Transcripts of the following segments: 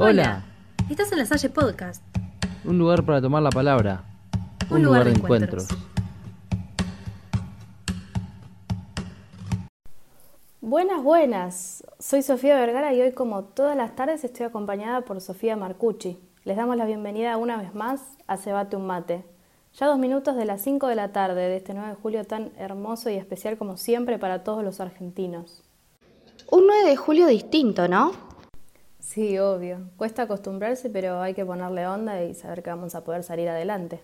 Hola. Estás en la Salle Podcast. Un lugar para tomar la palabra. Un, lugar, de encuentros. Buenas, buenas. Soy Sofía Vergara y hoy como todas las tardes estoy acompañada por Sofía Marcucci. Les damos la bienvenida una vez más a Cebate un Mate. Ya dos minutos de las 5 de la tarde de este 9 de julio tan hermoso y especial como siempre para todos los argentinos. Un 9 de julio distinto, ¿no? Sí, obvio. Cuesta acostumbrarse, pero hay que ponerle onda y saber que vamos a poder salir adelante.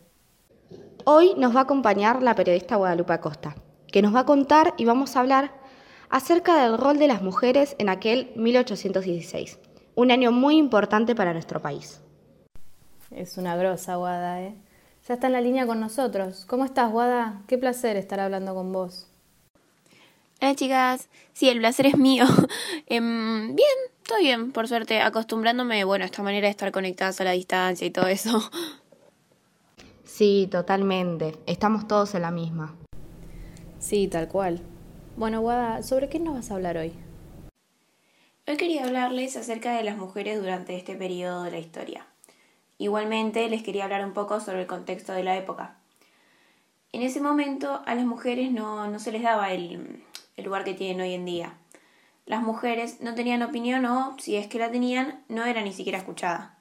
Hoy nos va a acompañar la periodista Guadalupe Acosta, que nos va a contar y vamos a hablar acerca del rol de las mujeres en aquel 1816, un año muy importante para nuestro país. Es una grosa, Guada, ¿eh? Ya está en la línea con nosotros. ¿Cómo estás, Guada? Qué placer estar hablando con vos. Hola, chicas. Sí, el placer es mío. Em, bien, todo bien, por suerte, acostumbrándome, bueno, a esta manera de estar conectadas a la distancia y todo eso. Sí, totalmente. Estamos todos en la misma. Sí, tal cual. Bueno, Guada, ¿sobre qué nos vas a hablar hoy? Hoy quería hablarles acerca de las mujeres durante este periodo de la historia. Igualmente les quería hablar un poco sobre el contexto de la época. En ese momento a las mujeres no, no se les daba el, el lugar que tienen hoy en día. Las mujeres no tenían opinión o, si es que la tenían, no era ni siquiera escuchada.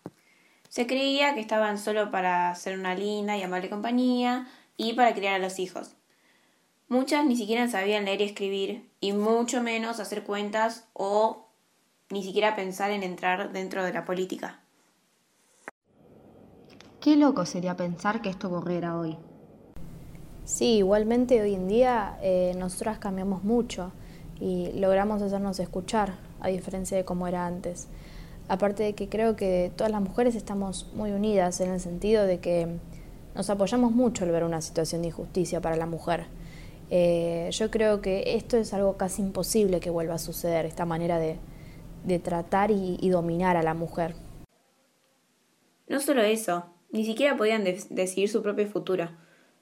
Se creía que estaban solo para ser una linda y amable compañía y para criar a los hijos. Muchas ni siquiera sabían leer y escribir, y mucho menos hacer cuentas o ni siquiera pensar en entrar dentro de la política. Qué loco sería pensar que esto ocurriera hoy. Sí, igualmente hoy en día eh, nosotras cambiamos mucho y logramos hacernos escuchar, a diferencia de cómo era antes. Aparte de que creo que todas las mujeres estamos muy unidas en el sentido de que nos apoyamos mucho al ver una situación de injusticia para la mujer. Eh, yo creo que esto es algo casi imposible que vuelva a suceder, esta manera de, tratar y, y dominar a la mujer. No solo eso, ni siquiera podían decidir su propio futuro.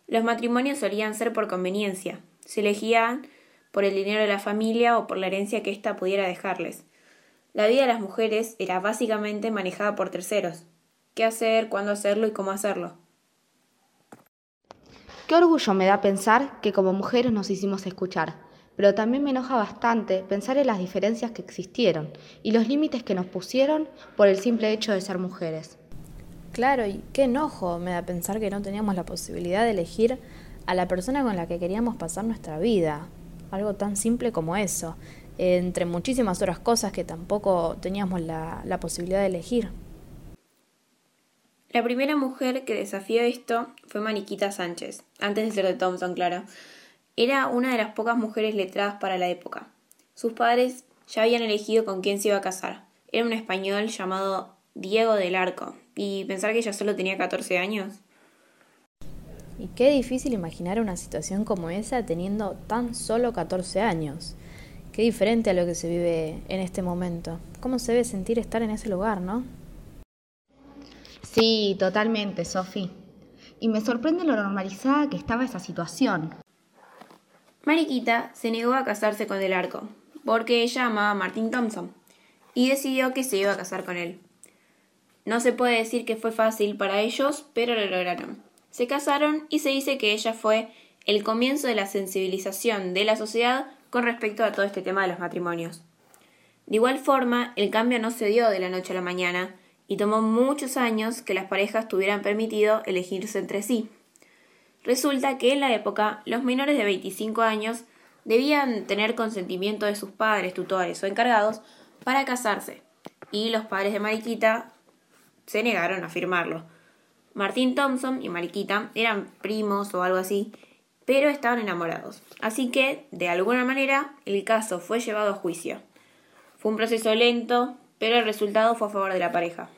Los matrimonios solían ser por conveniencia. Se elegían por el dinero de la familia o por la herencia que ésta pudiera dejarles. La vida de las mujeres era básicamente manejada por terceros. ¿Qué hacer, cuándo hacerlo y cómo hacerlo? Qué orgullo me da pensar que como mujeres nos hicimos escuchar, pero también me enoja bastante pensar en las diferencias que existieron y los límites que nos pusieron por el simple hecho de ser mujeres. Claro, y qué enojo me da pensar que no teníamos la posibilidad de elegir a la persona con la que queríamos pasar nuestra vida. Algo tan simple como eso, entre muchísimas otras cosas que tampoco teníamos la, posibilidad de elegir. La primera mujer que desafió esto fue Mariquita Sánchez, antes de ser de Thompson, claro. Era una de las pocas mujeres letradas para la época. Sus padres ya habían elegido con quién se iba a casar. Era un español llamado Diego del Arco, y pensar que ella solo tenía 14 años. Y qué difícil imaginar una situación como esa teniendo tan solo 14 años. Qué diferente a lo que se vive en este momento. ¿Cómo se debe sentir estar en ese lugar, no? Sí, totalmente, Sofi. Y me sorprende lo normalizada que estaba esa situación. Mariquita se negó a casarse con Del Arco, porque ella amaba a Martin Thompson, y decidió que se iba a casar con él. No se puede decir que fue fácil para ellos, pero lo lograron. Se casaron y se dice que ella fue el comienzo de la sensibilización de la sociedad con respecto a todo este tema de los matrimonios. De igual forma, el cambio no se dio de la noche a la mañana y tomó muchos años que las parejas tuvieran permitido elegirse entre sí. Resulta que en la época los menores de 25 años debían tener consentimiento de sus padres, tutores o encargados para casarse, y los padres de Mariquita se negaron a firmarlo. Martín Thompson y Mariquita eran primos o algo así, pero estaban enamorados. Así que, de alguna manera, el caso fue llevado a juicio. Fue un proceso lento, pero el resultado fue a favor de la pareja.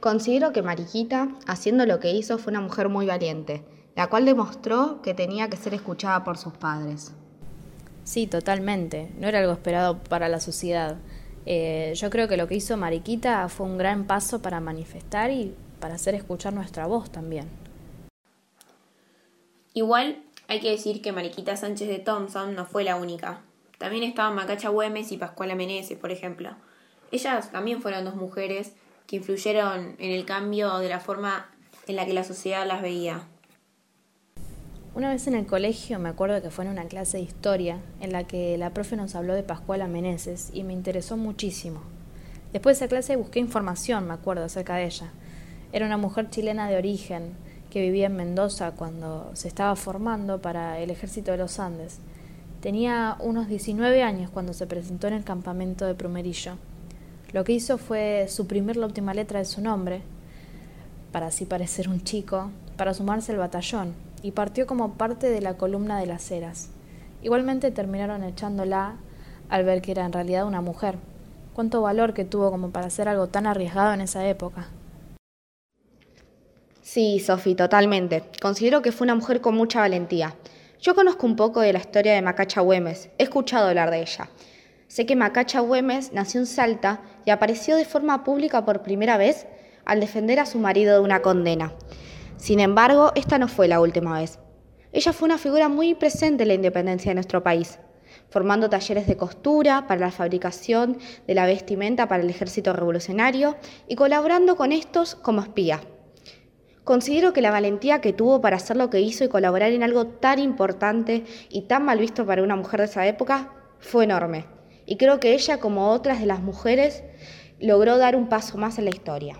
Considero que Mariquita, haciendo lo que hizo, fue una mujer muy valiente, la cual demostró que tenía que ser escuchada por sus padres. Sí, totalmente. No era algo esperado para la sociedad. Eh, yo creo que lo que hizo Mariquita fue un gran paso para manifestar y para hacer escuchar nuestra voz también. Igual hay que decir que Mariquita Sánchez de Thompson no fue la única. También estaban Macacha Güemes y Pascuala Meneses, por ejemplo. Ellas también fueron dos mujeres que influyeron en el cambio de la forma en la que la sociedad las veía. Una vez en el colegio me acuerdo que fue en una clase de historia en la que la profe nos habló de Pascuala Meneses y me interesó muchísimo. Después de esa clase busqué información, me acuerdo, acerca de ella. Era una mujer chilena de origen que vivía en Mendoza cuando se estaba formando para el ejército de los Andes. Tenía unos 19 años cuando se presentó en el campamento de Prumerillo. Lo que hizo fue suprimir la última letra de su nombre, para así parecer un chico, para sumarse al batallón, y partió como parte de la columna de las Heras. Igualmente terminaron echándola al ver que era en realidad una mujer. Cuánto valor que tuvo como para hacer algo tan arriesgado en esa época. Sí, Sofi, totalmente. Considero que fue una mujer con mucha valentía. Yo conozco un poco de la historia de Macacha Güemes, he escuchado hablar de ella. Sé que Macacha Güemes nació en Salta y apareció de forma pública por primera vez al defender a su marido de una condena. Sin embargo, esta no fue la última vez. Ella fue una figura muy presente en la independencia de nuestro país, formando talleres de costura para la fabricación de la vestimenta para el ejército revolucionario y colaborando con estos como espía. Considero que la valentía que tuvo para hacer lo que hizo y colaborar en algo tan importante y tan mal visto para una mujer de esa época fue enorme. Y creo que ella, como otras de las mujeres, logró dar un paso más en la historia.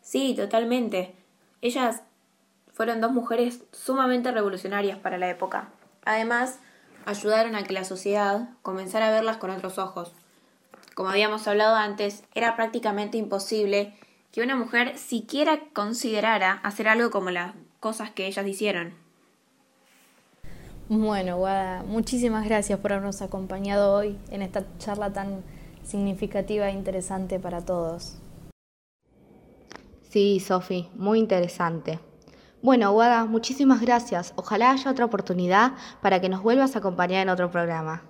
Sí, totalmente. Ellas fueron dos mujeres sumamente revolucionarias para la época. Además, ayudaron a que la sociedad comenzara a verlas con otros ojos. Como habíamos hablado antes, era prácticamente imposible que una mujer siquiera considerara hacer algo como las cosas que ellas hicieron. Bueno, Guada, muchísimas gracias por habernos acompañado hoy en esta charla tan significativa e interesante para todos. Sí, Sofi, muy interesante. Bueno, Guada, muchísimas gracias. Ojalá haya otra oportunidad para que nos vuelvas a acompañar en otro programa.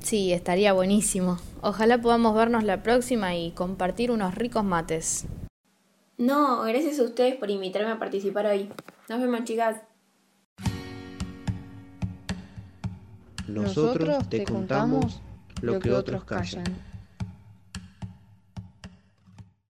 Sí, estaría buenísimo. Ojalá podamos vernos la próxima y compartir unos ricos mates. No, gracias a ustedes por invitarme a participar hoy. Nos vemos, chicas. Nosotros te contamos lo que otros callan.